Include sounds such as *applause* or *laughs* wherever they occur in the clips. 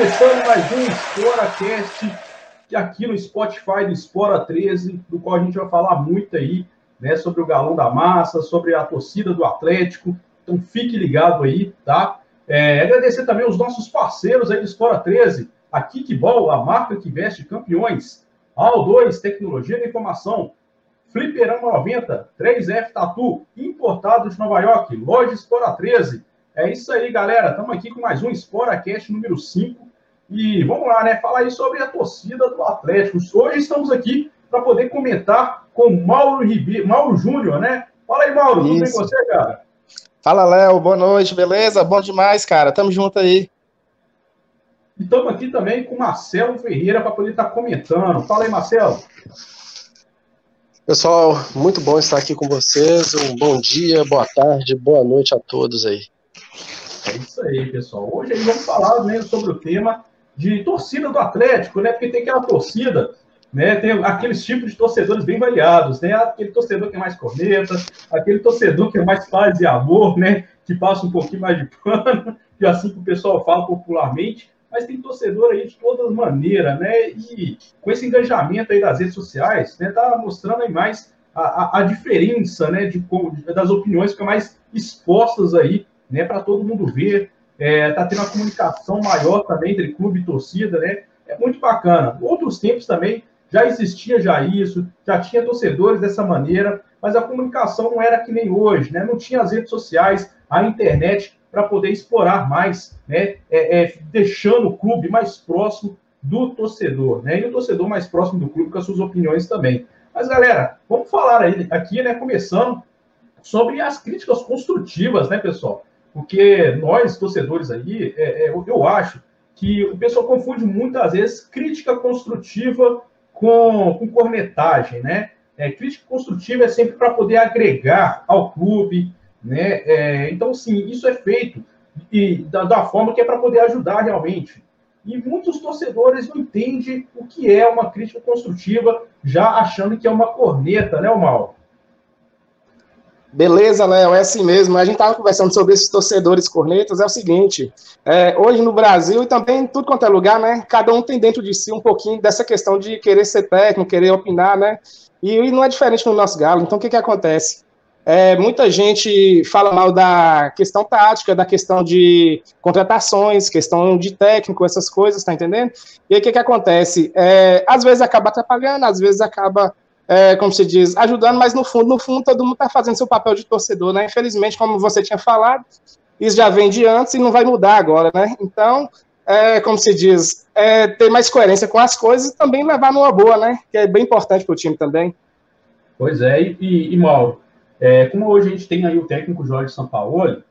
Começando mais um ExploraCast aqui no Spotify do Espora 13, do qual a gente vai falar muito aí, né, sobre o galão da massa, sobre a torcida do Atlético. Então fique ligado aí, tá? É, agradecer também os nossos parceiros aí do Espora 13, a Kickball, a marca que veste campeões, AL2, Tecnologia da Informação, Fliperama 90, 3F Tatu, importado de Nova York, Loja Espora 13. É isso aí, galera. Estamos aqui com mais um ExploraCast número 5. E vamos lá, né? Falar aí sobre a torcida do Atlético. Hoje estamos aqui para poder comentar com Mauro Ribeiro, Mauro Júnior, né? Fala aí, Mauro, tudo bem com você, cara? Fala, Léo, boa noite, beleza? Bom demais, cara. Tamo junto aí. E estamos aqui também com Marcelo Ferreira para poder estar tá comentando. Fala aí, Marcelo. Pessoal, muito bom estar aqui com vocês. Um bom dia, boa tarde, boa noite a todos aí. É isso aí, pessoal. Hoje aí vamos falar né, sobre o tema de torcida do Atlético, né? Porque tem aquela torcida, né? Tem aqueles tipos de torcedores bem variados, né? Aquele torcedor que é mais corneta, aquele torcedor que é mais paz e amor, né? Que passa um pouquinho mais de pano, *laughs* é assim que o pessoal fala popularmente. Mas tem torcedor aí de todas maneiras, né? E com esse engajamento aí das redes sociais, né? Tá mostrando aí mais a, a, a diferença, né? De, das opiniões que mais expostas aí, né? Para todo mundo ver está é, tá tendo uma comunicação maior também entre clube e torcida, né? É muito bacana. Outros tempos também já existia já isso, já tinha torcedores dessa maneira, mas a comunicação não era que nem hoje, né? Não tinha as redes sociais, a internet para poder explorar mais, né? É, é, deixando o clube mais próximo do torcedor, né? E o torcedor mais próximo do clube com as suas opiniões também. Mas galera, vamos falar aí aqui, né? Começando sobre as críticas construtivas, né, pessoal? Porque nós, torcedores aí, é, é, eu acho que o pessoal confunde muitas vezes crítica construtiva com, com cornetagem, né? É, crítica construtiva é sempre para poder agregar ao clube, né? É, então, sim, isso é feito e, da, da forma que é para poder ajudar realmente. E muitos torcedores não entendem o que é uma crítica construtiva, já achando que é uma corneta, né, Mal? Beleza, Léo, é assim mesmo. A gente estava conversando sobre esses torcedores cornetas. É o seguinte: é, hoje no Brasil e também em tudo quanto é lugar, né? Cada um tem dentro de si um pouquinho dessa questão de querer ser técnico, querer opinar, né? E, e não é diferente no nosso galo. Então, o que, que acontece? É, muita gente fala mal da questão tática, da questão de contratações, questão de técnico, essas coisas, tá entendendo? E aí o que, que acontece? É, às vezes acaba atrapalhando, às vezes acaba é, como se diz, ajudando, mas no fundo, no fundo, todo mundo está fazendo seu papel de torcedor, né? Infelizmente, como você tinha falado, isso já vem de antes e não vai mudar agora, né? Então, é, como se diz, é, ter mais coerência com as coisas e também levar numa boa, né? Que é bem importante para o time também. Pois é, e, e, e Mauro, é, como hoje a gente tem aí o técnico Jorge Sampaoli,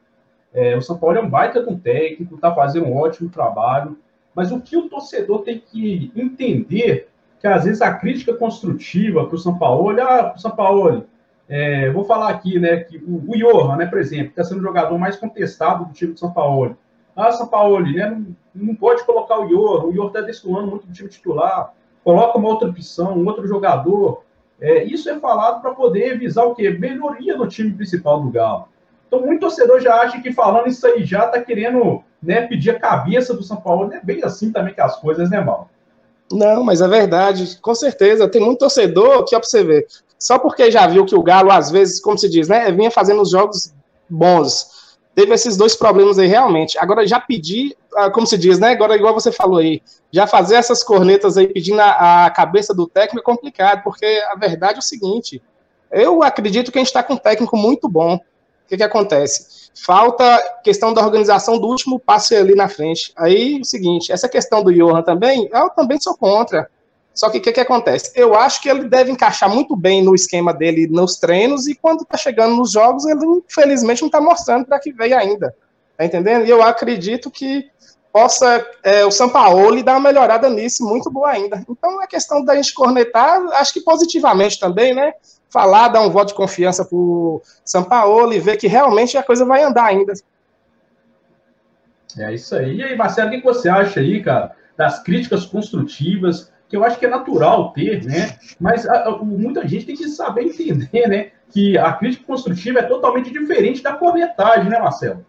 é, o Sampaoli é um baita de um técnico, está fazendo um ótimo trabalho, mas o que o torcedor tem que entender que às vezes a crítica construtiva para o São Paulo, ah, São Paulo, é, vou falar aqui, né, que o, o Johan, né, por exemplo, está sendo o jogador mais contestado do time do São Paulo. Ah, São Paulo, né, não, não pode colocar o Johan, o Johan está destoando muito do time titular, coloca uma outra opção, um outro jogador. É, isso é falado para poder visar o quê? Melhoria no time principal do Galo. Então, muito torcedor já acha que falando isso aí já está querendo né, pedir a cabeça do São Paulo. É bem assim também que as coisas, né, Mal? Não, mas é verdade, com certeza. Tem muito torcedor que, ó, pra você ver, só porque já viu que o Galo, às vezes, como se diz, né, vinha fazendo os jogos bons. Teve esses dois problemas aí, realmente. Agora, já pedir, ah, como se diz, né, agora, igual você falou aí, já fazer essas cornetas aí pedindo a, a cabeça do técnico é complicado, porque a verdade é o seguinte: eu acredito que a gente está com um técnico muito bom. Que, que acontece? Falta questão da organização do último passe ali na frente. Aí, o seguinte, essa questão do Johan também, eu também sou contra. Só que o que, que, acontece? Eu acho que ele deve encaixar muito bem no esquema dele nos treinos e quando tá chegando nos jogos, ele infelizmente não tá mostrando para que veio ainda. Tá entendendo? E eu acredito que possa é, o Sampaoli dar uma melhorada nisso, muito boa ainda. Então é questão da gente cornetar, acho que positivamente também, né? Falar, dar um voto de confiança para o São Paulo e ver que realmente a coisa vai andar ainda. É isso aí. E aí, Marcelo, o que você acha aí, cara, das críticas construtivas, que eu acho que é natural ter, né? Mas a, a, muita gente tem que saber entender, né? Que a crítica construtiva é totalmente diferente da cornetagem, né, Marcelo?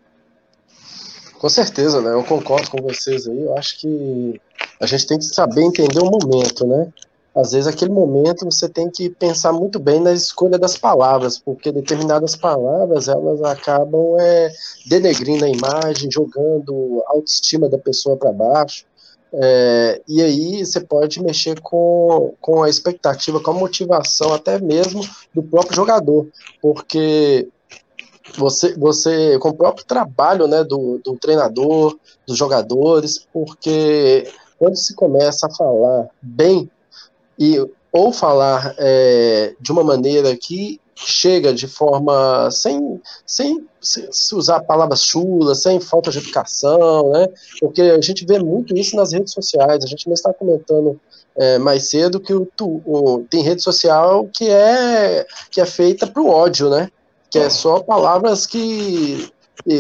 Com certeza, né? Eu concordo com vocês aí. Eu acho que a gente tem que saber entender o momento, né? Às vezes, aquele momento você tem que pensar muito bem na escolha das palavras, porque determinadas palavras elas acabam é, denegrindo a imagem, jogando a autoestima da pessoa para baixo. É, e aí você pode mexer com, com a expectativa, com a motivação até mesmo do próprio jogador, porque você, você com o próprio trabalho né, do, do treinador, dos jogadores, porque quando se começa a falar bem e ou falar é, de uma maneira que chega de forma sem, sem se usar palavras chulas, sem falta de educação, né? Porque a gente vê muito isso nas redes sociais. A gente não está comentando é, mais cedo que o, o, tem rede social que é que é feita para o ódio, né? Que é só palavras que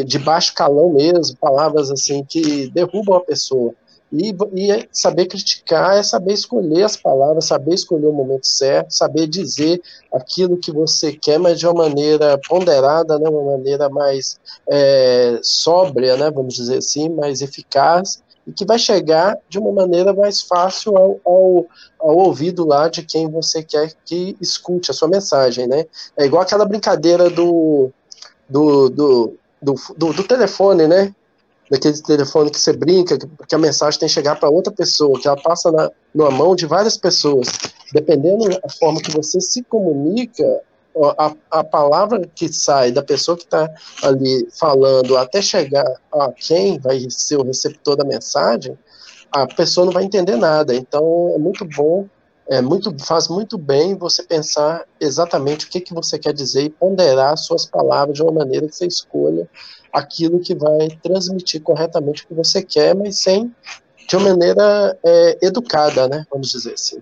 de baixo calão mesmo, palavras assim que derrubam a pessoa. E, e é saber criticar é saber escolher as palavras, saber escolher o momento certo, saber dizer aquilo que você quer, mas de uma maneira ponderada, né, uma maneira mais é, sóbria, né, vamos dizer assim, mais eficaz, e que vai chegar de uma maneira mais fácil ao, ao, ao, ouvido lá de quem você quer que escute a sua mensagem, né? É igual aquela brincadeira do, do, do, do, do, do telefone, né? Daquele telefone que você brinca, que a mensagem tem que chegar para outra pessoa, que ela passa na, mão de várias pessoas. Dependendo da forma que você se comunica, a, a palavra que sai da pessoa que está ali falando até chegar a quem vai ser o receptor da mensagem, a pessoa não vai entender nada. Então é muito bom, é muito, faz muito bem você pensar exatamente o que, que você quer dizer e ponderar suas palavras de uma maneira que você escolha aquilo que vai transmitir corretamente o que você quer, mas sem de uma maneira é, educada, né? Vamos dizer assim.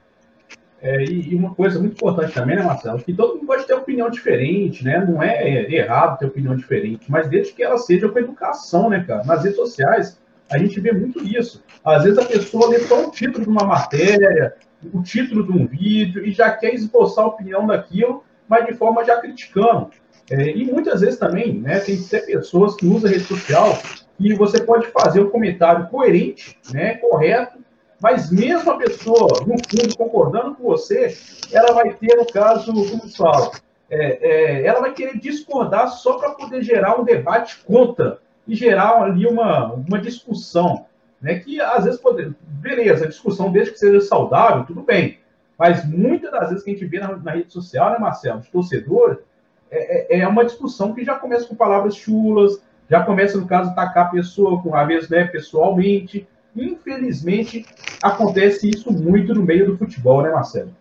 É, e, uma coisa muito importante também, né, Marcelo, que todo mundo pode ter opinião diferente, né? Não é errado ter opinião diferente, mas desde que ela seja com educação, né, cara? Nas redes sociais, a gente vê muito isso. Às vezes a pessoa lê só o título de uma matéria, o título de um vídeo, e já quer esboçar a opinião daquilo, mas de forma já criticando. É, e muitas vezes também, né, tem até pessoas que usam rede social e você pode fazer um comentário coerente, né, correto, mas mesmo a pessoa, no fundo, concordando com você, ela vai ter, no caso, como se fala, é, é, ela vai querer discordar só para poder gerar um debate contra e gerar ali uma, uma discussão, né, que às vezes, pode, beleza, a discussão, desde que seja saudável, tudo bem, mas muitas das vezes que a gente vê na, na rede social, né, Marcelo, de torcedores, é, é, é uma discussão que já começa com palavras chulas, já começa, no caso, atacar a pessoa com vez, né, pessoalmente. Infelizmente, acontece isso muito no meio do futebol, né, Marcelo?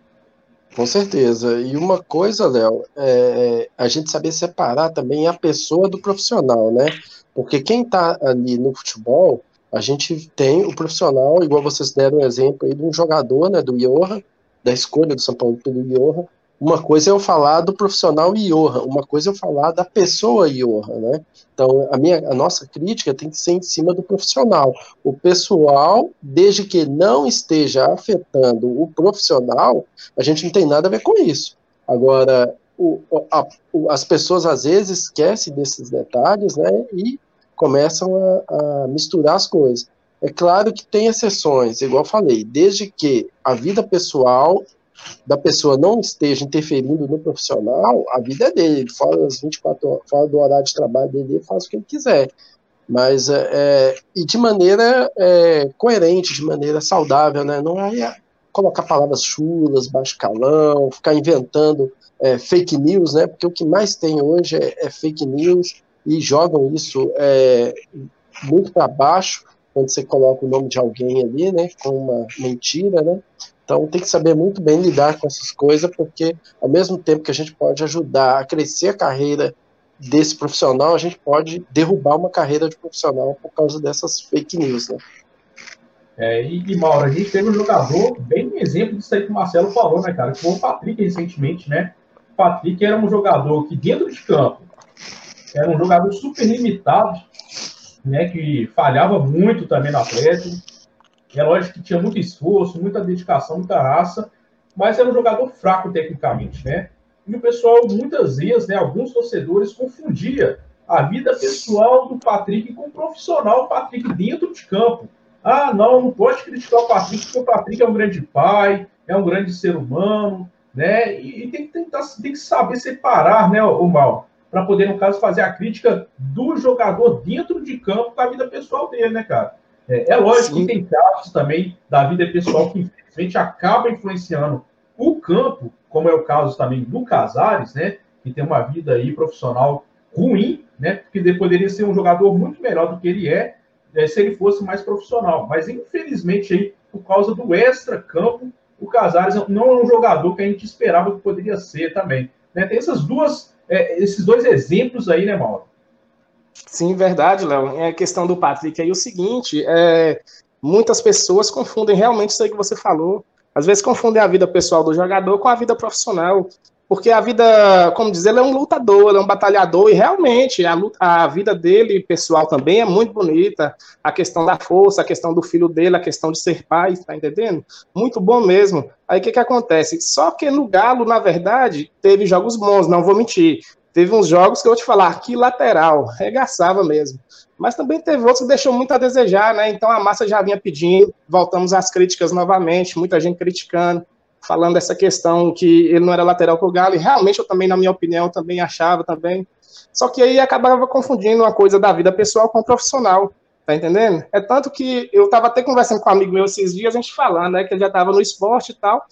Com certeza. E uma coisa, Léo, é a gente saber separar também a pessoa do profissional, né? Porque quem está ali no futebol, a gente tem o profissional, igual vocês deram um exemplo aí de um jogador, né, do Iorra, da escolha do São Paulo pelo Iorra, uma coisa é eu falar do profissional Iorra, uma coisa é eu falar da pessoa Iorra, né? Então, a, minha, a nossa crítica tem que ser em cima do profissional. O pessoal, desde que não esteja afetando o profissional, a gente não tem nada a ver com isso. Agora, o, a, o, as pessoas às vezes esquecem desses detalhes, né? E começam a, a misturar as coisas. É claro que tem exceções, igual falei, desde que a vida pessoal da pessoa não esteja interferindo no profissional, a vida é dele, ele fala as 24 horas, fala do horário de trabalho dele, ele faz o que ele quiser. Mas, é, é, e de maneira é, coerente, de maneira saudável, né? Não é colocar palavras chulas, baixo calão, ficar inventando é, fake news, né? Porque o que mais tem hoje é, é fake news e jogam isso é, muito para baixo quando você coloca o nome de alguém ali, né? Com uma mentira, né? Então tem que saber muito bem lidar com essas coisas, porque ao mesmo tempo que a gente pode ajudar a crescer a carreira desse profissional, a gente pode derrubar uma carreira de profissional por causa dessas fake news, né? É, e, e Mauro, a gente teve um jogador, bem exemplo disso aí que o Marcelo falou, né, cara? Que foi o Patrick recentemente, né? O Patrick era um jogador que dentro de campo era um jogador super limitado, né? Que falhava muito também no Atlético é lógico que tinha muito esforço, muita dedicação, muita raça, mas era um jogador fraco tecnicamente, né? E o pessoal, muitas vezes, né, alguns torcedores confundia a vida pessoal do Patrick com o profissional Patrick dentro de campo. Ah, não, não pode criticar o Patrick, porque o Patrick é um grande pai, é um grande ser humano, né? E, e tem, que tentar, tem que saber separar, né, o mal, para poder, no caso, fazer a crítica do jogador dentro de campo com a vida pessoal dele, né, cara? É, é lógico Sim. que tem casos também da vida pessoal que, infelizmente, acaba influenciando o campo, como é o caso também do Casares, né? Que tem uma vida aí profissional ruim, né? Porque poderia ser um jogador muito melhor do que ele é, é se ele fosse mais profissional. Mas, infelizmente, aí, por causa do extra-campo, o Casares não é um jogador que a gente esperava que poderia ser também. Né? Tem essas duas, é, esses dois exemplos aí, né, Mauro? Sim, verdade, Léo. É a questão do Patrick aí o seguinte, é, muitas pessoas confundem realmente isso aí que você falou. Às vezes confundem a vida pessoal do jogador com a vida profissional. Porque a vida, como diz, ele é um lutador, ele é um batalhador, e realmente a, luta, a vida dele, pessoal, também é muito bonita. A questão da força, a questão do filho dele, a questão de ser pai, tá entendendo? Muito bom mesmo. Aí o que, que acontece? Só que no Galo, na verdade, teve jogos bons, não vou mentir. Teve uns jogos que eu vou te falar, que lateral, regaçava mesmo. Mas também teve outros que deixou muito a desejar, né? Então a massa já vinha pedindo, voltamos às críticas novamente, muita gente criticando, falando dessa questão que ele não era lateral para o Galo, e realmente eu também, na minha opinião, também achava também. Só que aí acabava confundindo uma coisa da vida pessoal com profissional, tá entendendo? É tanto que eu estava até conversando com um amigo meu esses dias, a gente falando, né, que ele já estava no esporte e tal,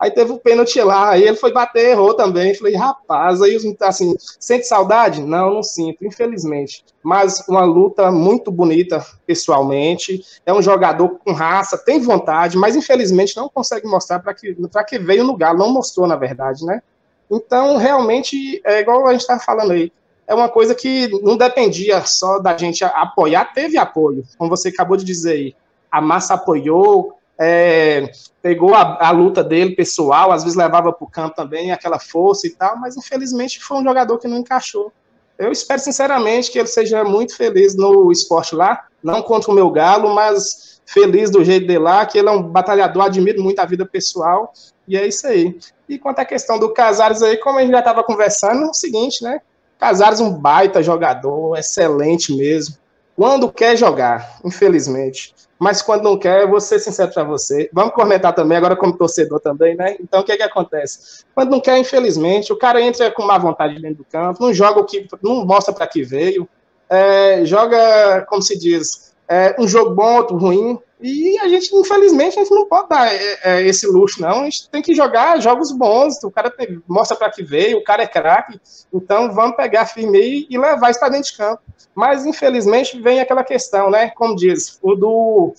Aí teve o pênalti lá, aí ele foi bater, errou também. Falei, rapaz, aí assim, sente saudade? Não, não sinto, infelizmente. Mas uma luta muito bonita pessoalmente. É um jogador com raça, tem vontade, mas infelizmente não consegue mostrar para que, que veio no Galo. Não mostrou, na verdade, né? Então, realmente, é igual a gente estava falando aí. É uma coisa que não dependia só da gente apoiar, teve apoio, como você acabou de dizer aí. A massa apoiou, é, pegou a, a, luta dele pessoal, às vezes levava para o campo também aquela força e tal, mas infelizmente foi um jogador que não encaixou. Eu espero sinceramente que ele seja muito feliz no esporte lá, não contra o meu galo, mas feliz do jeito dele lá, que ele é um batalhador, admiro muito a vida pessoal, e é isso aí. E quanto à questão do Casares aí, como a gente já estava conversando, é o seguinte, né? Casares um baita jogador, excelente mesmo, quando quer jogar, infelizmente mas quando não quer, eu vou ser sincero para você. Vamos cornetar também, agora como torcedor também, né? Então, o que é que acontece? Quando não quer, infelizmente, o cara entra com má vontade dentro do campo, não joga o que, não mostra para que veio, é, joga, como se diz, é, um jogo bom, outro ruim, e a gente, infelizmente, a gente não pode dar é, é esse luxo, não. A gente tem que jogar jogos bons. O cara tem, mostra para que veio, o cara é craque. Então vamos pegar firme e levar isso para dentro de campo. Mas, infelizmente, vem aquela questão, né? Como diz, o do.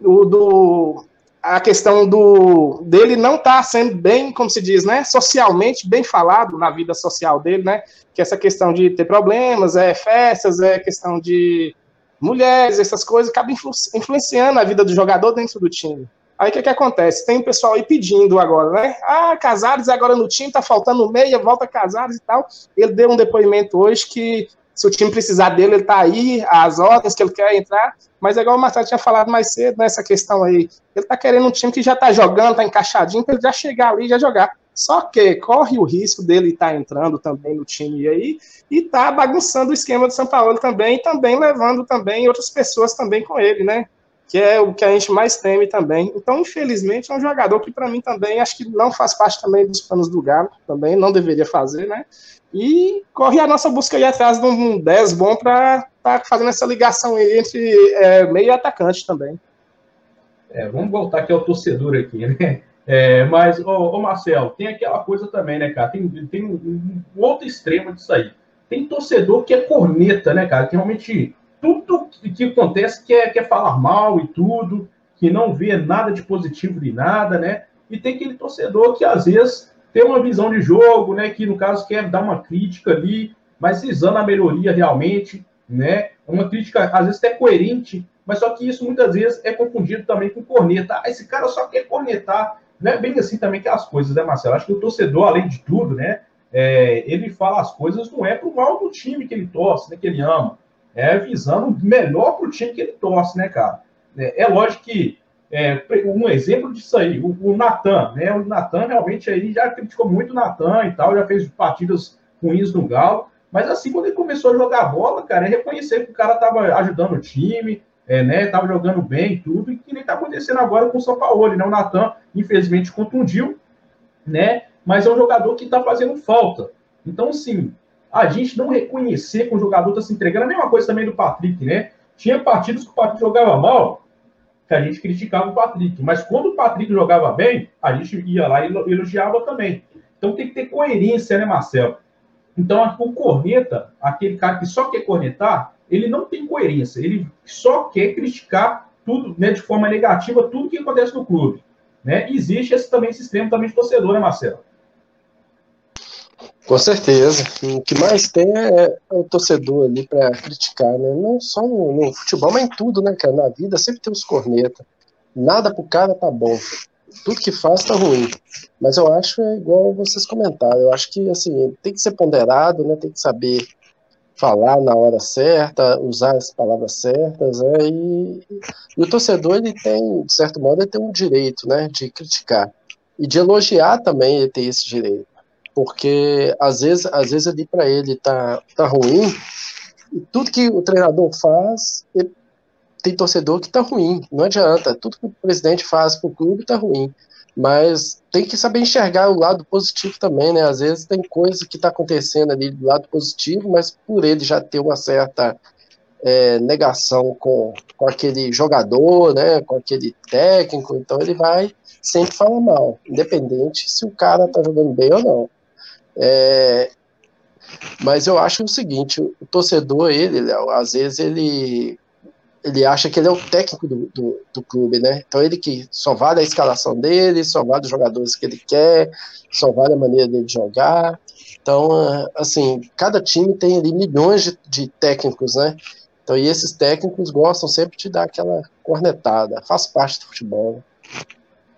O do a questão do dele não tá sendo bem, como se diz, né, socialmente bem falado na vida social dele, né, que essa questão de ter problemas, é festas, é questão de mulheres, essas coisas, acaba influ influenciando a vida do jogador dentro do time. Aí o que, que acontece? Tem o pessoal aí pedindo agora, né? Ah, Casares agora no time, tá faltando meia, volta Casares e tal. Ele deu um depoimento hoje que se o time precisar dele, ele tá aí, as ordens que ele quer entrar. Mas é igual o Marcelo tinha falado mais cedo nessa questão aí. Ele tá querendo um time que já tá jogando, tá encaixadinho, para ele já chegar ali e já jogar. Só que corre o risco dele estar tá entrando também no time aí e tá bagunçando o esquema do São Paulo também, e também levando também outras pessoas também com ele, né? Que é o que a gente mais teme também. Então, infelizmente, é um jogador que para mim também acho que não faz parte também dos planos do Galo, também não deveria fazer, né? E corre a nossa busca aí atrás de um 10 bom para estar tá fazendo essa ligação entre é, meio e atacante também. É, vamos voltar aqui ao torcedor aqui, né? É, mas, ô, ô, Marcelo, tem aquela coisa também, né, cara? Tem, tem um, outro extremo disso aí. Tem torcedor que é corneta, né, cara? Que realmente tudo que acontece quer, quer falar mal e tudo, que não vê nada de positivo de nada, né? E tem aquele torcedor que às vezes tem uma visão de jogo, né? Que no caso quer dar uma crítica ali, mas visando a melhoria realmente, né? Uma crítica às vezes até coerente, mas só que isso muitas vezes é confundido também com corneta. Ah, esse cara só quer cornetar não é bem assim também que as coisas, né, Marcelo? Acho que o torcedor, além de tudo, né, é, ele fala as coisas não é pro mal do time que ele torce, né, que ele ama. É visando melhor pro time que ele torce, né, cara? É, é lógico que é, um exemplo disso aí, o, o Natan, né? O Natan realmente aí já criticou muito o Natan e tal, já fez partidas ruins no Galo, Mas assim, quando ele começou a jogar bola, cara, é reconhecer que o cara tava ajudando o time, é, né, tava jogando bem tudo, e que nem tá acontecendo agora com o São Paulo, né? O Natan, infelizmente, contundiu, né? Mas é um jogador que tá fazendo falta. Então, assim, a gente não reconhecer que o jogador tá se entregando, a mesma coisa também do Patrick, né? Tinha partidos que o Patrick jogava mal, que a gente criticava o Patrick. Mas quando o Patrick jogava bem, a gente ia lá e elogiava também. Então tem que ter coerência, né, Marcelo? Então, o corneta, aquele cara que só quer cornetar, ele não tem coerência. Ele só quer criticar tudo, né, de forma negativa, tudo que acontece no clube. Né? existe esse, também extremo também de torcedor, né, Marcelo? Com certeza. O que mais tem é, é o torcedor ali para criticar, né? Não só no, no, futebol, mas em tudo, né, cara? Na vida sempre tem os corneta. Nada pro cara tá bom. Tudo que faz tá ruim. Mas eu acho é igual vocês comentaram. Eu acho que assim tem que ser ponderado, né? Tem que saber falar na hora certa, usar as palavras certas, né? E, e o torcedor ele tem, de certo modo, ele tem um direito, né? De criticar e de elogiar também. Ele tem esse direito porque às vezes, às vezes ali para ele tá, tá ruim, e tudo que o treinador faz, tem torcedor que tá ruim, não adianta, tudo que o presidente faz pro clube tá ruim, mas tem que saber enxergar o lado positivo também, né, às vezes tem coisa que tá acontecendo ali do lado positivo, mas por ele já ter uma certa é, negação com, com aquele jogador, né, com aquele técnico, então ele vai sempre falar mal, independente se o cara tá jogando bem ou não. É, mas eu acho o seguinte, o torcedor, ele, às vezes ele, ele acha que ele é o técnico do, do, do, clube, né? Então ele que só vale a escalação dele, só vale os jogadores que ele quer, só vale a maneira dele jogar. Então, assim, cada time tem ali milhões de, de técnicos, né? Então, e esses técnicos gostam sempre de dar aquela cornetada, faz parte do futebol.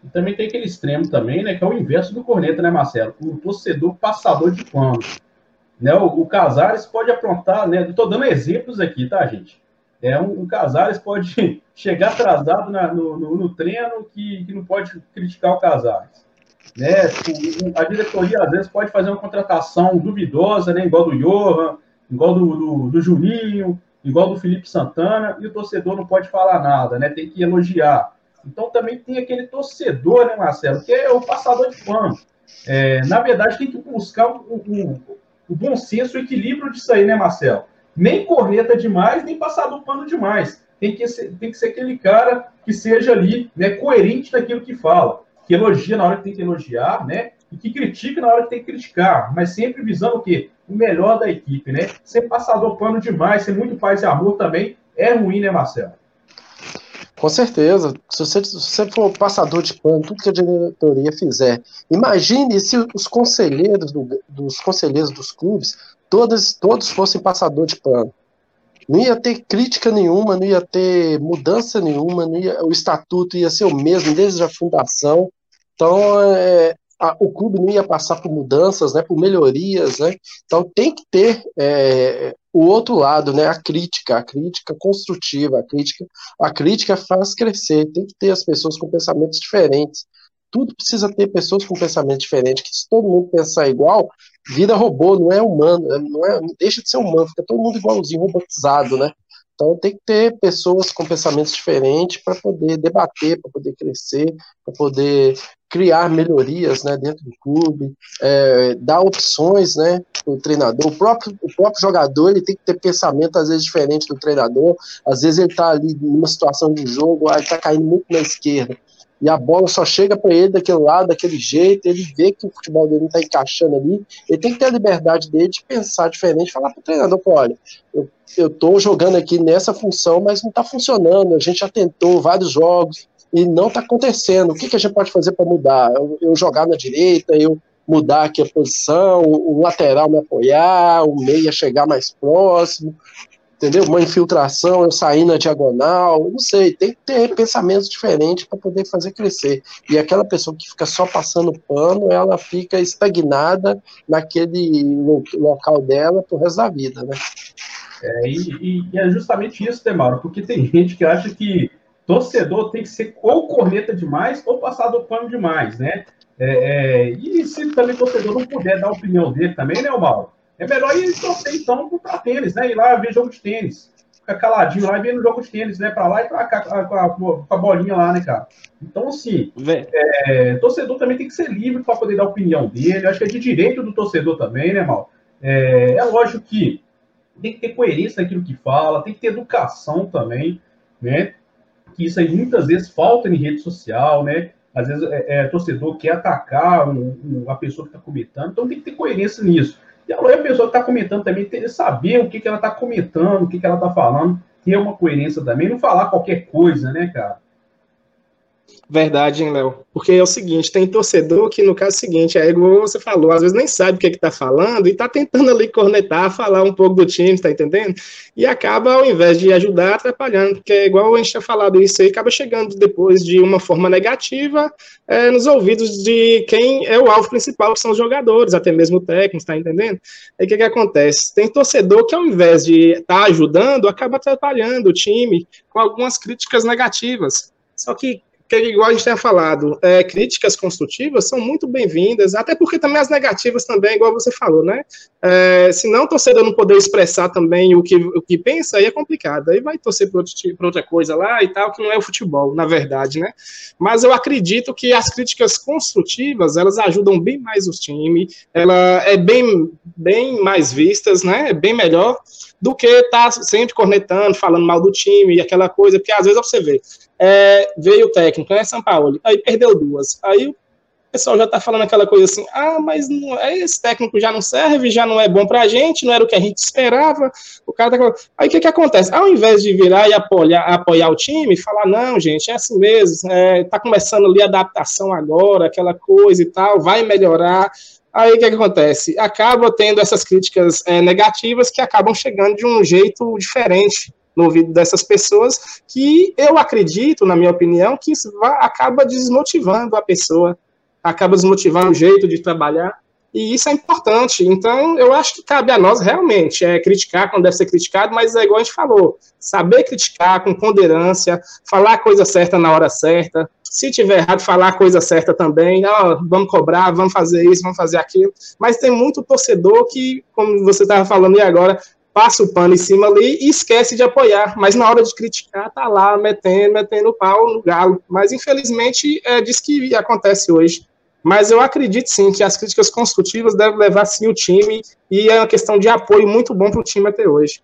E também tem aquele extremo também, né? Que é o inverso do corneta, né, Marcelo? O torcedor passador de pano. Né, o, o Casares pode aprontar, né? Estou dando exemplos aqui, tá, gente? É, um, Casares pode *laughs* chegar atrasado na, no, no, no, treino que, que não pode criticar o Casares. Né? A diretoria, às vezes, pode fazer uma contratação duvidosa, né? Igual do Johan, igual do, do, do Juninho, igual do Felipe Santana, e o torcedor não pode falar nada, né? Tem que elogiar. Então também tem aquele torcedor, né, Marcelo, que é o passador de pano. É, na verdade, tem que buscar o, o, o, bom senso, o equilíbrio disso aí, né, Marcelo? Nem corneta demais, nem passador de pano demais. Tem que, ser, tem que ser aquele cara que seja ali, né, coerente naquilo que fala, que elogia na hora que tem que elogiar, né? E que critica na hora que tem que criticar, mas sempre visando o quê? O melhor da equipe, né? Ser passador pano demais, ser muito paz e amor também é ruim, né, Marcelo? Com certeza. Se você, se você for passador de pano, tudo que a diretoria fizer, imagine se os conselheiros do, dos conselheiros dos clubes, todos, todos fossem passador de pano. Não ia ter crítica nenhuma, não ia ter mudança nenhuma, ia, o estatuto ia ser o mesmo desde a fundação. Então, é, a, o clube não ia passar por mudanças, né, por melhorias, né? Então tem que ter é, o outro lado, né, a crítica, a crítica construtiva, a crítica, a crítica faz crescer. Tem que ter as pessoas com pensamentos diferentes. Tudo precisa ter pessoas com pensamentos diferentes. Que se todo mundo pensar igual, vira robô, não é humano, não é, deixa de ser humano, fica todo mundo igualzinho, robotizado, né? Então tem que ter pessoas com pensamentos diferentes para poder debater, para poder crescer, para poder criar melhorias né, dentro do clube, é, dar opções né, para o treinador. O próprio, o próprio jogador ele tem que ter pensamento, às vezes, diferente do treinador. Às vezes ele está ali numa situação de jogo, ele está caindo muito na esquerda e a bola só chega para ele daquele lado, daquele jeito, ele vê que o futebol dele não está encaixando ali, ele tem que ter a liberdade dele de pensar diferente, falar para o treinador, olha, eu, tô jogando aqui nessa função, mas não está funcionando, a gente já tentou vários jogos e não está acontecendo, o que, que a gente pode fazer para mudar? Eu, eu jogar na direita, eu mudar aqui a posição, o lateral me apoiar, o meia chegar mais próximo, entendeu? Uma infiltração, eu sair na diagonal, não sei, tem que ter pensamentos diferentes para poder fazer crescer. E aquela pessoa que fica só passando pano, ela fica estagnada naquele local dela pro resto da vida, né? É, e, e é justamente isso, Demaro, porque tem gente que acha que torcedor tem que ser ou corneta demais ou passador pano demais, né? É, é, e se também torcedor não puder dar a opinião dele também, né, Mauro? É melhor ir torcer, então, para tênis, né? Ir lá ver jogo de tênis. Ficar caladinho lá e ver no jogo de tênis, né? Para lá e para cá com a, com a, bolinha lá, né, cara? Então, assim, é, torcedor também tem que ser livre para poder dar a opinião dele. Acho que é de direito do torcedor também, né, Mal? É, é lógico que tem que ter coerência naquilo que fala, tem que ter educação também, né? Que isso aí muitas vezes falta em rede social, né? Às vezes é, é torcedor quer atacar um, um, a pessoa que está comentando, então tem que ter coerência nisso. E a pessoa que está comentando também tem que saber o que, que ela está comentando, o que, que ela está falando, ter uma coerência também, não falar qualquer coisa, né, cara? Verdade, hein, Léo? Porque é o seguinte, tem torcedor que, no caso seguinte, é igual você falou, às vezes nem sabe o que é que tá falando e tá tentando ali cornetar, falar um pouco do time, tá entendendo? E acaba, ao invés de ajudar, atrapalhando, porque é igual a gente tinha falado isso aí, acaba chegando depois de uma forma negativa é, nos ouvidos de quem é o alvo principal, que são os jogadores, até mesmo o técnico, tá entendendo? Aí o que que acontece? Tem torcedor que, ao invés de estar tá ajudando, acaba atrapalhando o time com algumas críticas negativas. Só que que igual a gente tem falado, é, críticas construtivas são muito bem-vindas, até porque também as negativas também, igual você falou, né? É, se não o torcedor não poder expressar também o que, o que pensa, aí é complicado. Aí vai torcer para outra coisa lá e tal, que não é o futebol, na verdade, né? Mas eu acredito que as críticas construtivas, elas ajudam bem mais o time, ela é bem, bem mais vistas, né? É bem melhor do que estar tá sempre cornetando, falando mal do time e aquela coisa, porque às vezes você vê, é, veio o técnico, né, São Paulo, aí perdeu duas, aí o pessoal já tá falando aquela coisa assim, ah, mas não, é, esse técnico já não serve, já não é bom pra gente, não era o que a gente esperava, o cara tá aí o que que acontece? Ao invés de virar e apoiar, apoiar o time, falar, não, gente, é assim mesmo, é, tá começando ali a adaptação agora, aquela coisa e tal, vai melhorar, Aí o que, que, acontece? Acaba tendo essas críticas é, negativas que acabam chegando de um jeito diferente no ouvido dessas pessoas, que eu acredito, na minha opinião, que isso vai, acaba desmotivando a pessoa, acaba desmotivando o jeito de trabalhar. E isso é importante. Então, eu acho que cabe a nós realmente é, criticar quando deve ser criticado, mas é igual a gente falou: saber criticar com ponderância, falar a coisa certa na hora certa. Se tiver errado, falar a coisa certa também. Oh, vamos cobrar, vamos fazer isso, vamos fazer aquilo. Mas tem muito torcedor que, como você estava falando e agora, passa o pano em cima ali e esquece de apoiar, mas na hora de criticar tá lá metendo, metendo o pau no galo. Mas infelizmente é disso que acontece hoje. Mas eu acredito sim que as críticas construtivas devem levar sim o time e é uma questão de apoio muito bom para o time até hoje.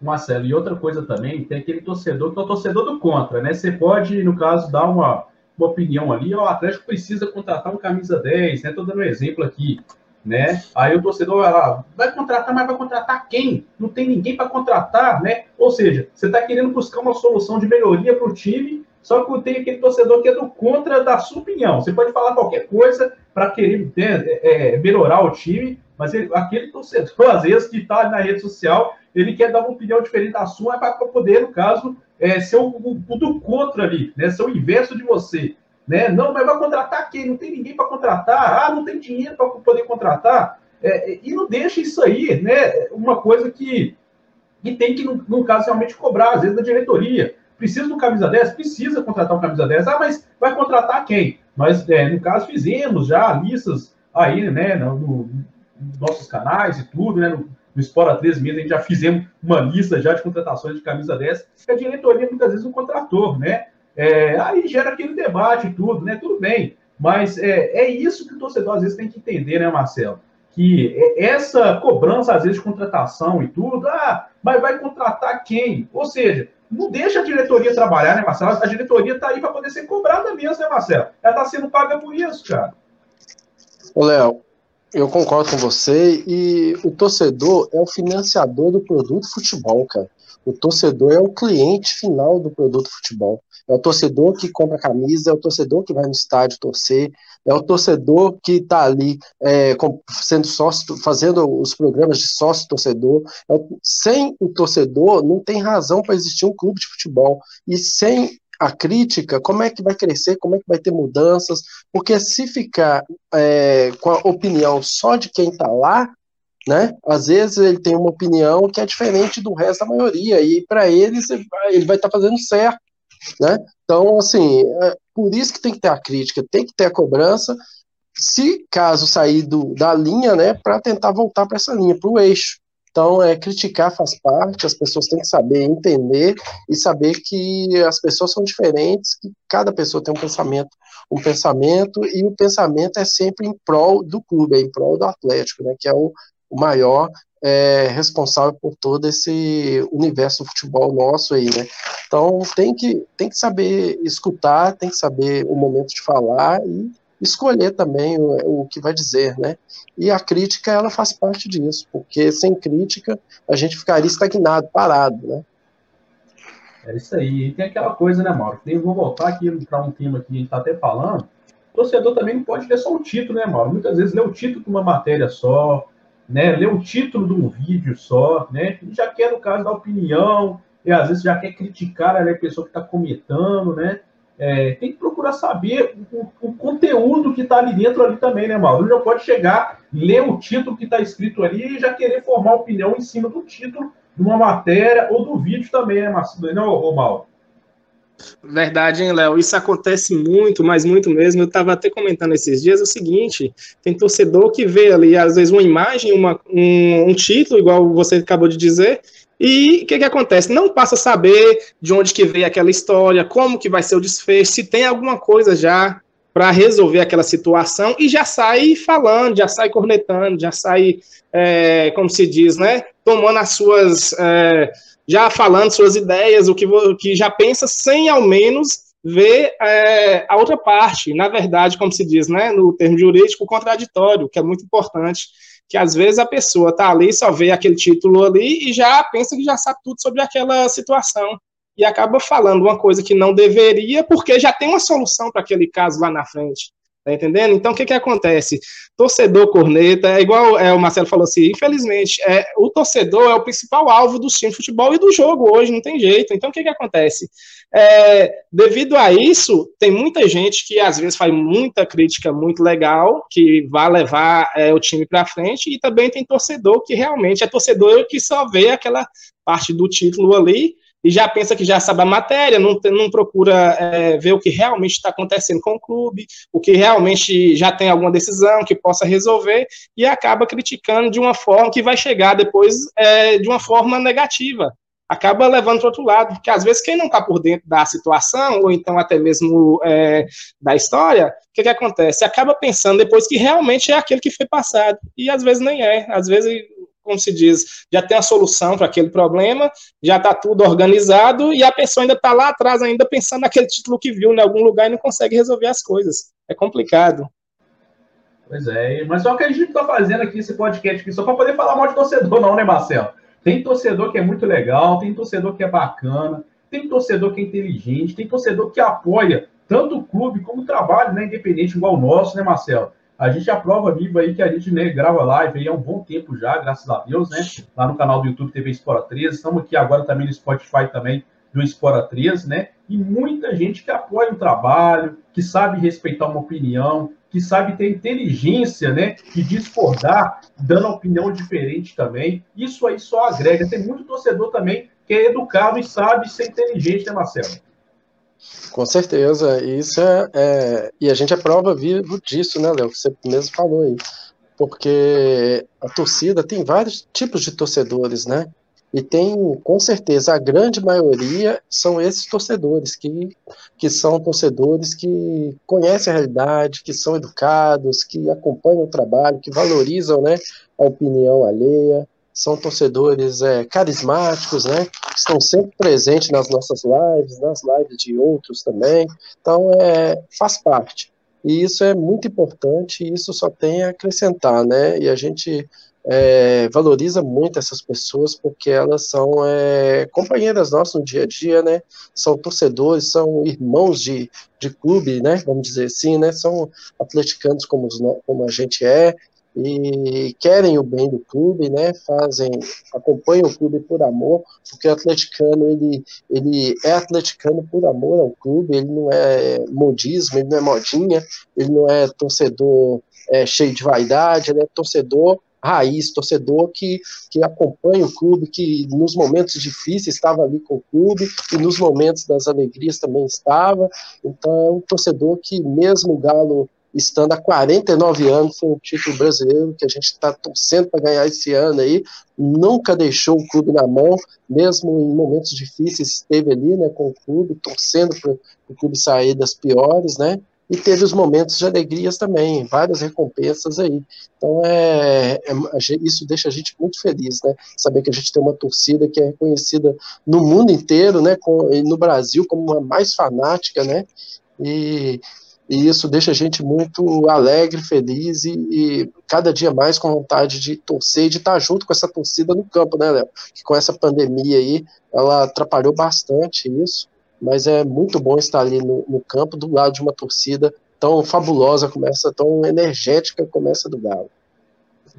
Marcelo, e outra coisa também, tem aquele torcedor que é o torcedor do contra, né? Você pode, no caso, dar uma, uma opinião ali, o Atlético precisa contratar um camisa 10, né? Tô dando um exemplo aqui, né? Aí o torcedor vai lá, vai contratar, mas vai contratar quem? Não tem ninguém para contratar, né? Ou seja, você está querendo buscar uma solução de melhoria para o time só que tem aquele torcedor que é do contra da sua opinião. Você pode falar qualquer coisa para querer né, é, melhorar o time, mas ele, aquele torcedor, *laughs* às vezes, que está na rede social, ele quer dar uma opinião diferente da sua para poder, no caso, é, ser o, o, o, do contra ali, né? Ser o inverso de você. Né? Não, mas vai contratar quem? Não tem ninguém para contratar. Ah, não tem dinheiro para poder contratar. É, e não deixa isso aí, né? Uma coisa que, que tem que, no, no caso, realmente cobrar, às vezes, da diretoria. Precisa do camisa 10? Precisa contratar um camisa 10. Ah, mas vai contratar quem? Nós, é, no caso, fizemos já listas aí, né, no, no, nos nossos canais e tudo, né, no, no Sport 13 mesmo, a gente já fizemos uma lista já de contratações de camisa 10, que a diretoria muitas vezes não contratou, né? É, aí gera aquele debate e tudo, né? Tudo bem. Mas é, é isso que o torcedor às vezes tem que entender, né, Marcelo? Que essa cobrança, às vezes, de contratação e tudo, ah, mas vai contratar quem? Ou seja, não deixa a diretoria trabalhar, né, Marcelo? A diretoria está aí para poder ser cobrada mesmo, né, Marcelo? Ela está sendo paga por isso, cara. Ô, Léo, eu concordo com você e o torcedor é o financiador do produto futebol, cara. O torcedor é o cliente final do produto futebol. É o torcedor que compra camisa, é o torcedor que vai no estádio torcer, é o torcedor que está ali é, sendo sócio, fazendo os programas de sócio torcedor. É o, sem o torcedor, não tem razão para existir um clube de futebol. E sem a crítica, como é que vai crescer, como é que vai ter mudanças? Porque se ficar é, com a opinião só de quem está lá, né? Às vezes ele tem uma opinião que é diferente do resto da maioria, e para ele ele vai estar tá fazendo certo. Né? Então, assim, é por isso que tem que ter a crítica, tem que ter a cobrança, se caso sair do, da linha, né, para tentar voltar para essa linha, para o eixo. Então, é, criticar faz parte, as pessoas têm que saber entender e saber que as pessoas são diferentes, que cada pessoa tem um pensamento, um pensamento, e o pensamento é sempre em prol do clube, é em prol do Atlético, né, que é o, o maior é, responsável por todo esse universo do futebol nosso aí, né? Então tem que, tem que saber escutar, tem que saber o momento de falar e escolher também o, o, que vai dizer, né? E a crítica, ela faz parte disso, porque sem crítica a gente ficaria estagnado, parado, né? É isso aí. E tem aquela coisa, né, Mauro? Eu vou voltar aqui para um tema que a gente está até falando. O torcedor também não pode ler só o título, né, Mauro? Muitas vezes lê o título de uma matéria só, né? O título de um vídeo só, né? Já quer, no caso, da opinião, e às vezes já quer criticar a pessoa que está comentando, né? é, tem que procurar saber o, o conteúdo que está ali dentro ali também, né, Mauro? Não pode chegar, ler o título que está escrito ali e já querer formar opinião em cima do título de uma matéria ou do vídeo também, né, Marcelo? Não, Mauro? Verdade, hein, Léo? Isso acontece muito, mas muito mesmo. Eu estava até comentando esses dias o seguinte: tem torcedor que vê ali, às vezes, uma imagem, uma, um, um título, igual você acabou de dizer, e o que, que acontece? Não passa a saber de onde que veio aquela história, como que vai ser o desfecho, se tem alguma coisa já para resolver aquela situação e já sai falando, já sai cornetando, já sai, é, como se diz, né, tomando as suas, é, já falando suas ideias, o que, o que já pensa, sem ao menos ver é, a outra parte. Na verdade, como se diz, né, no termo jurídico, contraditório, que é muito importante que às vezes a pessoa está ali, só vê aquele título ali e já pensa que já sabe tudo sobre aquela situação. E acaba falando uma coisa que não deveria, porque já tem uma solução para aquele caso lá na frente. Tá entendendo? Então, o que que acontece? Torcedor corneta, é igual é, o Marcelo falou assim, infelizmente, é, o torcedor é o principal alvo do time de futebol e do jogo hoje, não tem jeito. Então, o que que acontece? É, devido a isso, tem muita gente que às vezes faz muita crítica muito legal, que vai levar é, o time para frente, e também tem torcedor que realmente é torcedor que só vê aquela parte do título ali e já pensa que já sabe a matéria, não, não procura é, ver o que realmente está acontecendo com o clube, o que realmente já tem alguma decisão que possa resolver, e acaba criticando de uma forma que vai chegar depois é, de uma forma negativa. Acaba levando para outro lado, porque às vezes quem não está por dentro da situação, ou então até mesmo é, da história, o que, que acontece? Acaba pensando depois que realmente é aquele que foi passado, e às vezes nem é. Às vezes como se diz, já tem a solução para aquele problema, já está tudo organizado e a pessoa ainda está lá atrás, ainda pensando naquele título que viu em algum lugar e não consegue resolver as coisas. É complicado. Pois é, mas só que a gente está fazendo aqui esse podcast aqui só para poder falar mal de torcedor, não, né, Marcelo? Tem torcedor que é muito legal, tem torcedor que é bacana, tem torcedor que é inteligente, tem torcedor que apoia tanto o clube como o trabalho, né, independente igual o nosso, né, Marcelo? A gente aprova viva aí que a gente né, grava live aí há um bom tempo já, graças a Deus, né? Lá no canal do YouTube TV Espora 13. Estamos aqui agora também no Spotify também do Espora 13, né? E muita gente que apoia o trabalho, que sabe respeitar uma opinião, que sabe ter inteligência, né? De discordar, dando opinião diferente também. Isso aí só agrega. Tem muito torcedor também que é educado e sabe ser inteligente, né, Marcelo? Com certeza, isso é, é, e a gente é prova vivo disso, né, Léo, que você mesmo falou aí, porque a torcida tem vários tipos de torcedores, né, e tem, com certeza, a grande maioria são esses torcedores, que, que são torcedores que conhecem a realidade, que são educados, que acompanham o trabalho, que valorizam né, a opinião alheia, são torcedores é, carismáticos, né? Estão sempre presentes nas nossas lives, nas lives de outros também. Então, é, faz parte. E isso é muito importante e isso só tem a acrescentar, né? E a gente é, valoriza muito essas pessoas porque elas são é, companheiras nossas no dia a dia, né? São torcedores, são irmãos de, de clube, né? Vamos dizer assim, né? São atleticanos como, como a gente é e querem o bem do clube, né? Fazem, acompanham o clube por amor, porque o atleticano ele, ele é atleticano por amor ao clube, ele não é modismo, ele não é modinha, ele não é torcedor é, cheio de vaidade, ele é torcedor raiz, torcedor que, que acompanha o clube, que nos momentos difíceis estava ali com o clube e nos momentos das alegrias também estava. Então é um torcedor que mesmo o Galo estando há 49 anos sem o título brasileiro, que a gente está torcendo para ganhar esse ano aí, nunca deixou o clube na mão, mesmo em momentos difíceis, esteve ali né, com o clube, torcendo para o clube sair das piores, né? E teve os momentos de alegrias também, várias recompensas aí. Então, é, é, isso deixa a gente muito feliz, né? Saber que a gente tem uma torcida que é reconhecida no mundo inteiro, né? Com, no Brasil como a mais fanática, né? E, e isso deixa a gente muito alegre, feliz e, e, cada dia mais com vontade de torcer e de estar junto com essa torcida no campo, né, Léo? Que com essa pandemia aí, ela atrapalhou bastante isso, mas é muito bom estar ali no, no campo do lado de uma torcida tão fabulosa como essa, tão energética como essa do Galo.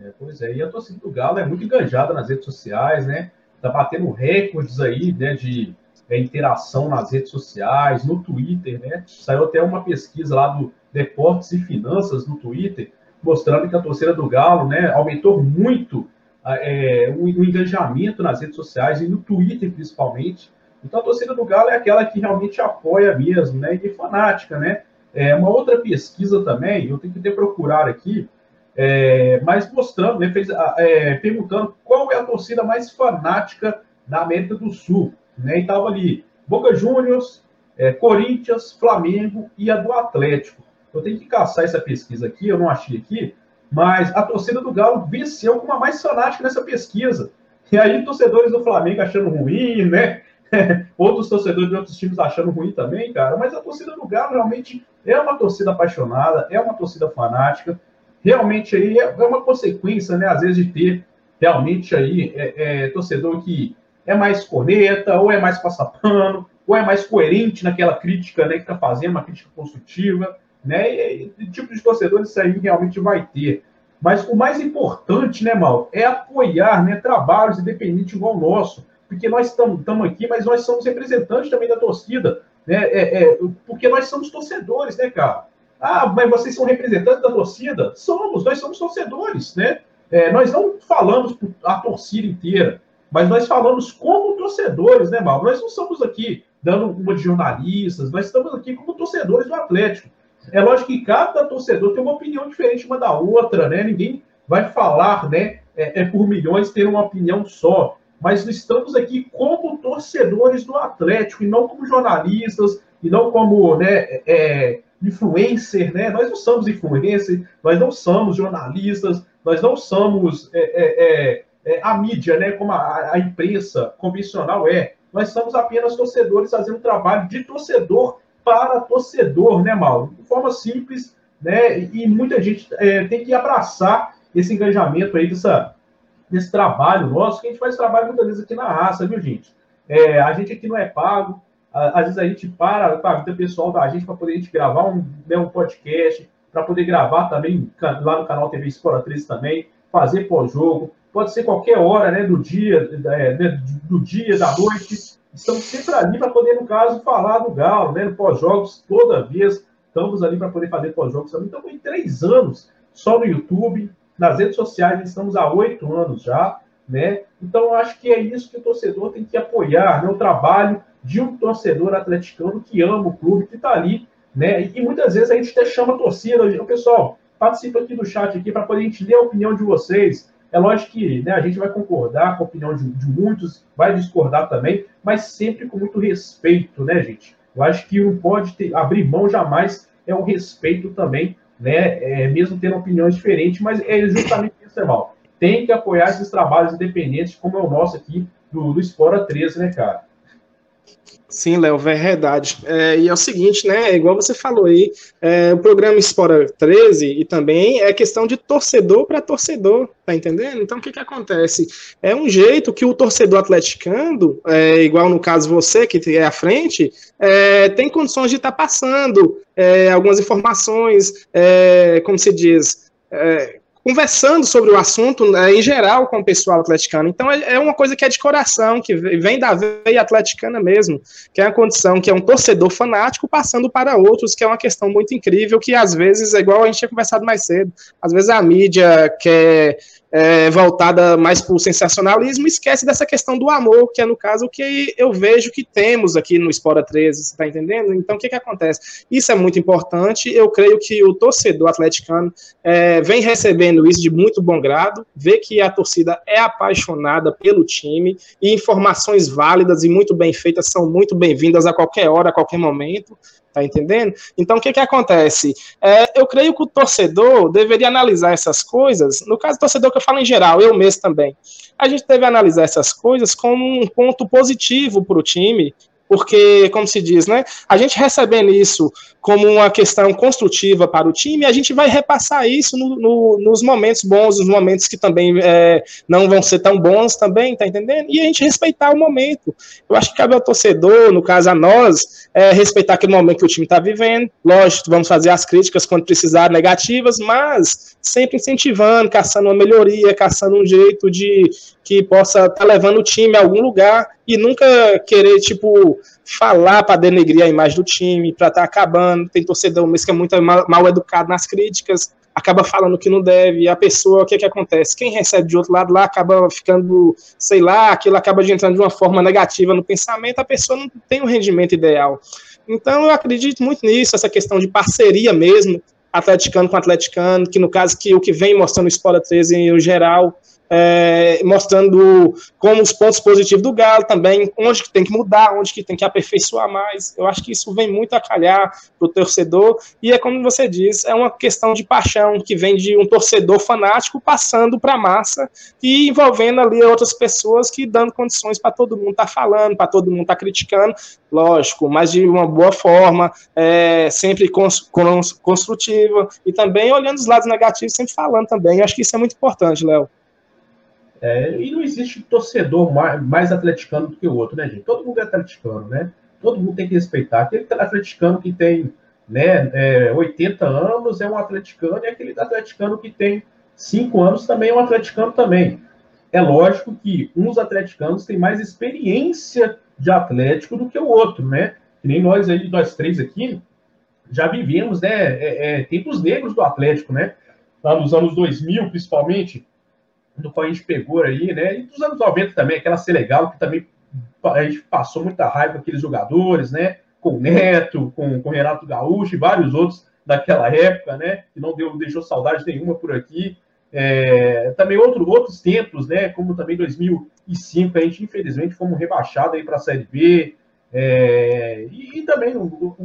É, pois é, e a torcida do Galo é muito enganjada nas redes sociais, né? Tá batendo recordes aí, né, de é, interação nas redes sociais, no Twitter, né? Saiu até uma pesquisa lá do Deportes e Finanças no Twitter, mostrando que a torcida do Galo, né, aumentou muito é, o, o engajamento nas redes sociais e no Twitter principalmente. Então a torcida do Galo é aquela que realmente apoia mesmo, né? E fanática, né? É, uma outra pesquisa também, eu tenho que ter procurar aqui, é, mas mostrando, né, fez, é, perguntando qual é a torcida mais fanática da América do Sul. Né? E estava ali Boca Juniors, é, Corinthians, Flamengo e a do Atlético. Eu tenho que caçar essa pesquisa aqui, eu não achei aqui, mas a torcida do Galo venceu como a mais fanática nessa pesquisa. E aí, torcedores do Flamengo achando ruim, né? *laughs* outros torcedores de outros times achando ruim também, cara. Mas a torcida do Galo realmente é uma torcida apaixonada, é uma torcida fanática. Realmente aí é, é uma consequência, né? Às vezes de ter realmente aí é, é, torcedor que é mais corneta, ou é mais passapano, ou é mais coerente naquela crítica né, que está fazendo, uma crítica construtiva, né? E, e tipo de torcedor isso aí realmente vai ter. Mas o mais importante, né, Mal, é apoiar né, trabalhos independentes igual o nosso, porque nós estamos aqui, mas nós somos representantes também da torcida, né? É, é, porque nós somos torcedores, né, cara? Ah, mas vocês são representantes da torcida? Somos, nós somos torcedores, né? É, nós não falamos a torcida inteira, mas nós falamos como torcedores, né, Mauro? Nós não estamos aqui dando uma de jornalistas, nós estamos aqui como torcedores do Atlético. É lógico que cada torcedor tem uma opinião diferente uma da outra, né? Ninguém vai falar, né, é, é por milhões ter uma opinião só. Mas estamos aqui como torcedores do Atlético e não como jornalistas e não como, né, é, influencer, né? Nós não somos influencer, nós não somos jornalistas, nós não somos é, é, a mídia, né, como a, a, imprensa convencional é. Nós somos apenas torcedores fazendo trabalho de torcedor para torcedor, né, Mauro? De forma simples, né? E muita gente é, tem que abraçar esse engajamento aí dessa, desse trabalho nosso, que a gente faz trabalho muitas vezes aqui na raça, viu, gente? É, a gente aqui não é pago, às vezes a gente para, paga o pessoal da gente para poder a gente gravar um, né, um podcast, para poder gravar também lá no canal TV Espora 13 também, fazer pós-jogo, pode ser qualquer hora né, do dia, é, né, do dia, da noite. Estamos sempre ali para poder, no caso, falar do Galo, né? No pós-jogos, toda vez estamos ali para poder fazer pós-jogos também. Então, em três anos só no YouTube, nas redes sociais, estamos há oito anos já, né? Então, acho que é isso que o torcedor tem que apoiar, né? O trabalho de um torcedor atleticano que ama o clube, que está ali, né? E muitas vezes a gente até chama a torcida, o pessoal, participa aqui do chat aqui para poder a gente ler a opinião de vocês, é lógico que né, a gente vai concordar com a opinião de, de, muitos, vai discordar também, mas sempre com muito respeito, né, gente? Eu acho que não pode ter, abrir mão jamais é o respeito também, né? É, mesmo tendo opiniões diferentes, mas é justamente isso, irmão. Tem que apoiar esses trabalhos independentes, como é o nosso aqui do, do Espora 13, né, cara? Sim, Léo, é verdade. É, e é o seguinte, né? Igual você falou aí, é, o programa Espora 13 e também é questão de torcedor para torcedor, tá entendendo? Então o que, que acontece? É um jeito que o torcedor atleticando, é, igual no caso você, que é à frente, é, tem condições de estar tá passando é, algumas informações, é, como se diz, é, conversando sobre o assunto né, em geral com o pessoal atleticano. Então é, é, uma coisa que é de coração, que vem da veia atleticana mesmo, que é a condição que é um torcedor fanático passando para outros, que é uma questão muito incrível, que às vezes, é igual a gente tinha conversado mais cedo, às vezes a mídia quer é, voltada mais para o sensacionalismo, esquece dessa questão do amor, que é no caso o que eu vejo que temos aqui no Espora 13, você está entendendo? Então o que, que acontece? Isso é muito importante, eu creio que o torcedor atleticano é, vem recebendo isso de muito bom grado, vê que a torcida é apaixonada pelo time e informações válidas e muito bem feitas são muito bem-vindas a qualquer hora, a qualquer momento. Tá entendendo? Então, o que que acontece? É, eu creio que o torcedor deveria analisar essas coisas, no caso do torcedor que eu falo em geral, eu mesmo também, a gente deve analisar essas coisas como um ponto positivo para o time, porque, como se diz, né, a gente recebendo isso como uma questão construtiva para o time, a gente vai repassar isso no, no, nos momentos bons, nos momentos que também é, não vão ser tão bons também, tá entendendo? E a gente respeitar o momento. Eu acho que cabe ao torcedor, no caso a nós, é, respeitar aquele momento que o time está vivendo. Lógico, vamos fazer as críticas quando precisar, negativas, mas sempre incentivando, caçando uma melhoria, caçando um jeito de que possa estar tá levando o time a algum lugar e nunca querer, tipo, falar para denegrir a imagem do time, para estar tá acabando. Tem torcedor mesmo que é muito mal, mal, educado nas críticas, acaba falando que não deve, e a pessoa, o que que acontece? Quem recebe de outro lado lá acaba ficando, sei lá, aquilo acaba entrando de uma forma negativa no pensamento, a pessoa não tem um rendimento ideal. Então eu acredito muito nisso, essa questão de parceria mesmo, atleticano com atleticano, que no caso que o que vem mostrando o Sport 13 em geral, é, mostrando como os pontos positivos do Galo também, onde que tem que mudar, onde que tem que aperfeiçoar mais. Eu acho que isso vem muito a calhar para o torcedor, e é como você diz, é uma questão de paixão que vem de um torcedor fanático passando para a massa e envolvendo ali outras pessoas que dando condições para todo mundo estar tá falando, para todo mundo estar tá criticando, lógico, mas de uma boa forma, é, sempre cons construtiva, e também olhando os lados negativos, sempre falando também. Eu acho que isso é muito importante, Léo. É, e não existe torcedor mais, mais, atleticano do que o outro, né, gente? Todo mundo é atleticano, né? Todo mundo tem que respeitar. Aquele atleticano que tem né, é, 80 anos é um atleticano, e aquele atleticano que tem 5 anos também é um atleticano também. É lógico que uns atleticanos têm mais experiência de atlético do que o outro, né? Que nem nós aí, nós três aqui, já vivemos, né, é, é, tempos negros do Atlético, né? Lá nos anos 2000, principalmente, do qual a gente pegou aí, né? E dos anos 90 também, aquela Selegal, que também a gente passou muita raiva com aqueles jogadores, né? Com o Neto, com, com o Renato Gaúcho e vários outros daquela época, né? Que não deu, deixou saudade nenhuma por aqui. É, também outro, outros tempos, né? Como também 2005, a gente infelizmente fomos rebaixados aí para a Série B. É, e, e, também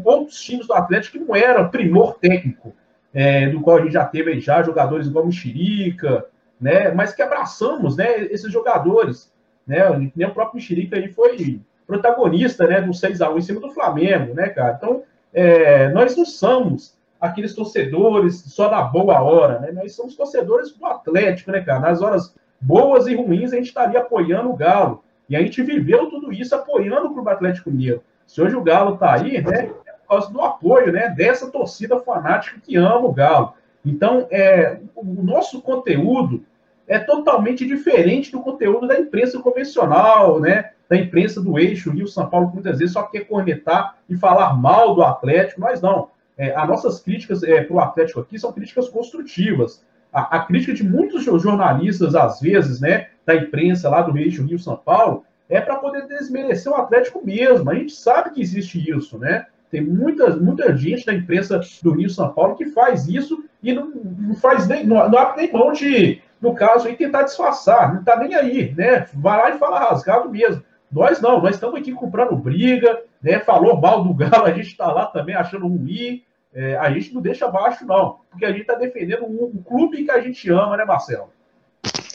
outros times do Atlético que não eram primor técnico, é, do qual a gente já teve aí já jogadores igual Mexerica, né? Mas que abraçamos, né? Esses jogadores, né? Nem o próprio Mexerica aí foi protagonista, né? Do 6 a 1 em cima do Flamengo, né, cara? Então, é, nós não somos aqueles torcedores só da boa hora, né? Nós somos torcedores do Atlético, né, cara? Nas horas boas e ruins a gente estaria apoiando o Galo. E a gente viveu tudo isso apoiando o Clube Atlético Mineiro. Se hoje o Galo está aí, né, é por causa do apoio, né, dessa torcida fanática que ama o Galo. Então, é, o nosso conteúdo é totalmente diferente do conteúdo da imprensa convencional, né? Da imprensa do eixo Rio São Paulo, muitas vezes só quer cornetar e falar mal do Atlético, mas não. É, as nossas críticas é, para o Atlético aqui são críticas construtivas. A, a, crítica de muitos jornalistas, às vezes, né, da imprensa lá do eixo Rio São Paulo, é para poder desmerecer o Atlético mesmo. A gente sabe que existe isso, né? Tem muita, muita gente da imprensa do Rio São Paulo que faz isso e não, não faz nem, não, não abre nem mão de, no caso, aí tentar disfarçar, não está nem aí, né? Vai lá e fala rasgado mesmo. Nós não, nós estamos aqui comprando briga, né? Falou mal do Galo, a gente está lá também achando ruim. É, a gente não deixa abaixo, não, porque a gente está defendendo um, um, clube que a gente ama, né, Marcelo?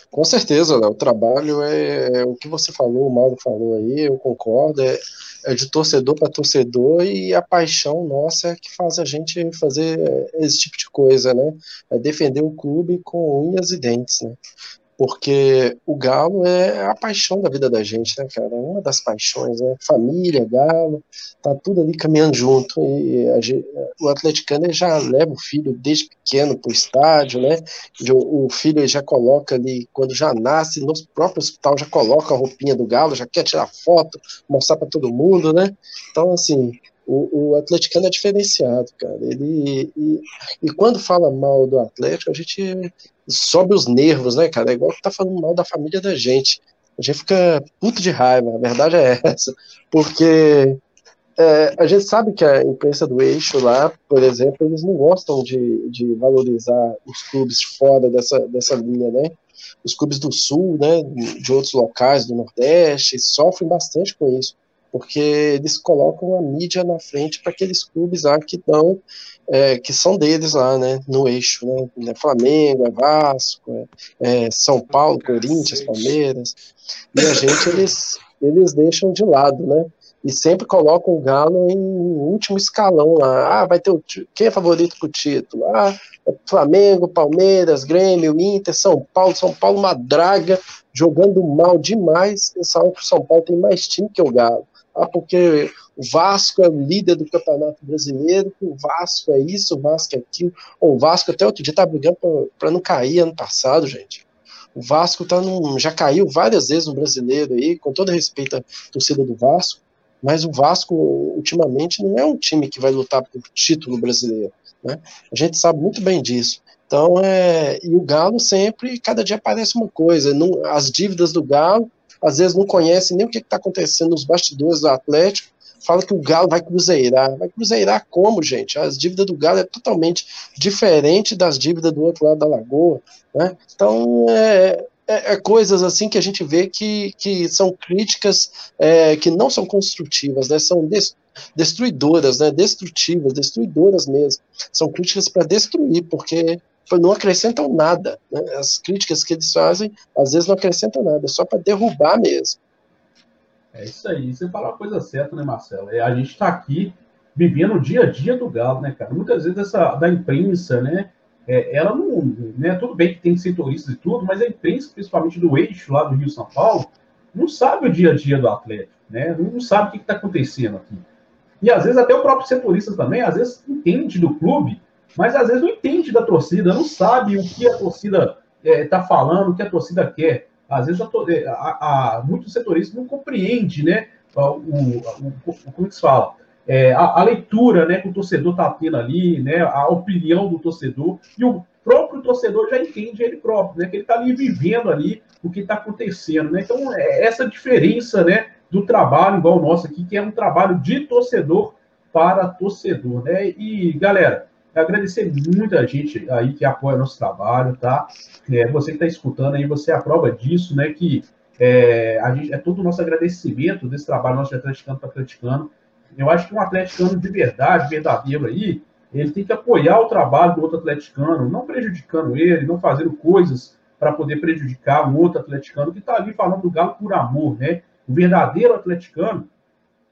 Com certeza, Léo. O trabalho é, é, o que você falou, o Mauro falou aí, eu concordo. É, é de torcedor para torcedor e a paixão nossa é que faz a gente fazer esse tipo de coisa, né? É defender o clube com unhas e dentes, né? Porque o Galo é a paixão da vida da gente, né, cara? Uma das paixões, né? Família, Galo, tá tudo ali caminhando junto. E a, o atleticano já leva o filho desde pequeno pro estádio, né? O filho já coloca ali, quando já nasce, no próprio hospital, já coloca a roupinha do Galo, já quer tirar foto, mostrar para todo mundo, né? Então, assim, O, o atleticano é diferenciado, cara. Ele, e, e, quando fala mal do Atlético, a gente sobe os nervos, né, cara? É igual que tá falando mal da família da gente. A gente fica puto de raiva, a verdade é essa. Porque é, a gente sabe que a imprensa do eixo lá, por exemplo, eles não gostam de, de valorizar os clubes fora dessa, dessa linha, né? Os clubes do sul, né, de outros locais do Nordeste, sofrem bastante com isso porque eles colocam a mídia na frente para aqueles clubes lá que dão, é, que são deles lá, né, no eixo, né, é Flamengo, é Vasco, é, é São Paulo, Corinthians, Palmeiras, e a gente, eles, eles deixam de lado, né, e sempre colocam o Galo em último escalão lá, ah, vai ter o, quem é favorito para o título? Ah, é Flamengo, Palmeiras, Grêmio, Inter, São Paulo, São Paulo uma draga, jogando mal demais, e o São Paulo tem mais time que o Galo ah, porque o Vasco é o líder do Campeonato Brasileiro, o Vasco é isso, o Vasco é aquilo. o Vasco até outro dia tá brigando para não cair ano passado, gente. O Vasco tá num, já caiu várias vezes no brasileiro aí, com todo respeito à torcida do Vasco, mas o Vasco, ultimamente, não é um time que vai lutar por título brasileiro. Né? A gente sabe muito bem disso. Então, é, e o Galo sempre, cada dia aparece uma coisa. Não, as dívidas do Galo às vezes não conhece nem o que está acontecendo nos bastidores do Atlético, fala que o Galo vai cruzeirar. Vai cruzeirar como, gente? As dívidas do Galo é totalmente diferente das dívidas do outro lado da lagoa. Né? Então, é, é, é coisas assim que a gente vê que, que são críticas é, que não são construtivas, né? são destruidoras, né? destrutivas, destruidoras mesmo. São críticas para destruir, porque não acrescentam nada. Né? As críticas que eles fazem, às vezes, não acrescentam nada, é só para derrubar mesmo. É isso aí. Você fala a coisa certa, né, Marcelo? É, a gente está aqui vivendo o dia a dia do Galo, né, cara? Muitas vezes essa da imprensa, né? É, ela não. Né, tudo bem que tem setoristas e tudo, mas a imprensa, principalmente do eixo lá do Rio São Paulo, não sabe o dia a dia do Atlético, né? Não sabe o que está acontecendo aqui. E às vezes até o próprio setorista também, às vezes entende do clube, mas às vezes não entende da torcida, não sabe o que a torcida está é, tá falando, o que a torcida quer. Às vezes a, é, a, a, muitos setoristas não compreendem, né? O, o, o, como é se fala? É, a, a, leitura né, que o torcedor está tendo ali, né, a opinião do torcedor, e o próprio torcedor já entende ele próprio, né, que ele está ali vivendo ali o que está acontecendo. Né? Então, é essa diferença né, do trabalho, igual o nosso aqui, que é um trabalho de torcedor para torcedor. Né? E, galera, agradecer muita gente aí que apoia nosso trabalho, tá? É, você que está escutando aí, você é a prova disso, né? Que é, a gente, é todo o nosso agradecimento desse trabalho nosso de atleticano para atleticano. Eu acho que um atleticano de verdade, verdadeiro aí, ele tem que apoiar o trabalho do outro atleticano, não prejudicando ele, não fazendo coisas para poder prejudicar um outro atleticano que está ali falando do Galo por amor, né? O verdadeiro atleticano,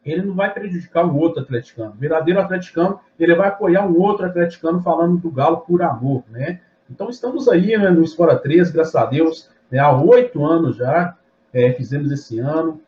ele não vai prejudicar o outro atleticano. O verdadeiro atleticano, ele vai apoiar um outro atleticano falando do Galo por amor, né? Então, estamos aí né, no Espora 3, graças a Deus, né, há oito anos já, é, fizemos esse ano,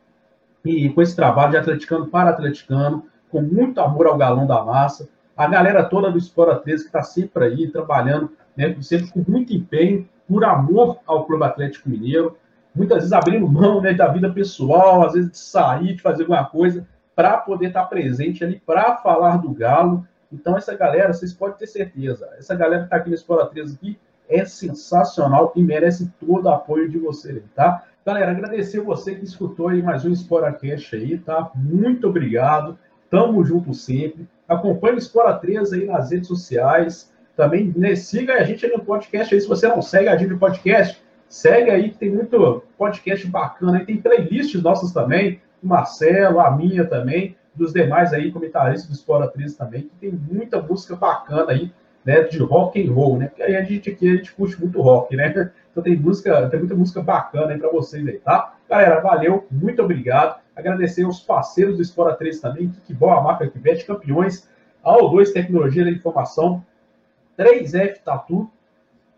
e com esse trabalho de atleticano para atleticano, com muito amor ao galão da massa, a galera toda do Espora 13 que está sempre aí, trabalhando, né, sempre com muito empenho, por amor ao Clube Atlético Mineiro, muitas vezes abrindo mão né, da vida pessoal, às vezes de sair, de fazer alguma coisa, para poder estar tá presente ali, para falar do Galo. Então, essa galera, vocês podem ter certeza, essa galera que está aqui no Escola 13 aqui é sensacional e merece todo o apoio de vocês, tá? Galera, agradecer você que escutou aí mais um Sporacast aí, tá? Muito obrigado. Tamo junto sempre. Acompanhe o Espora 13 aí nas redes sociais. Também né, siga a gente aí no podcast aí. Se você não segue a gente no podcast, segue aí que tem muito podcast bacana. Aí tem playlists nossas também Marcelo, a minha também, dos demais aí comentaristas do Espora 13 também, que tem muita música bacana aí, né, de rock and roll, né? Porque aí a gente aqui a gente curte muito rock, né? *laughs* Então tem música, tem muita música bacana aí para vocês aí, tá? Galera, valeu, muito obrigado. Agradecer aos parceiros do Espora 13 também, que bom a marca que veste campeões, ao 2 Tecnologia da Informação, 3F Tatu,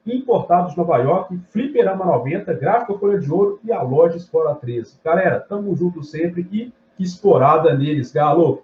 importados de Nova York, Fliperama 90, Gráfica Folha de Ouro e a loja Espora 13. Galera, tamo junto sempre e esporada neles, Galo!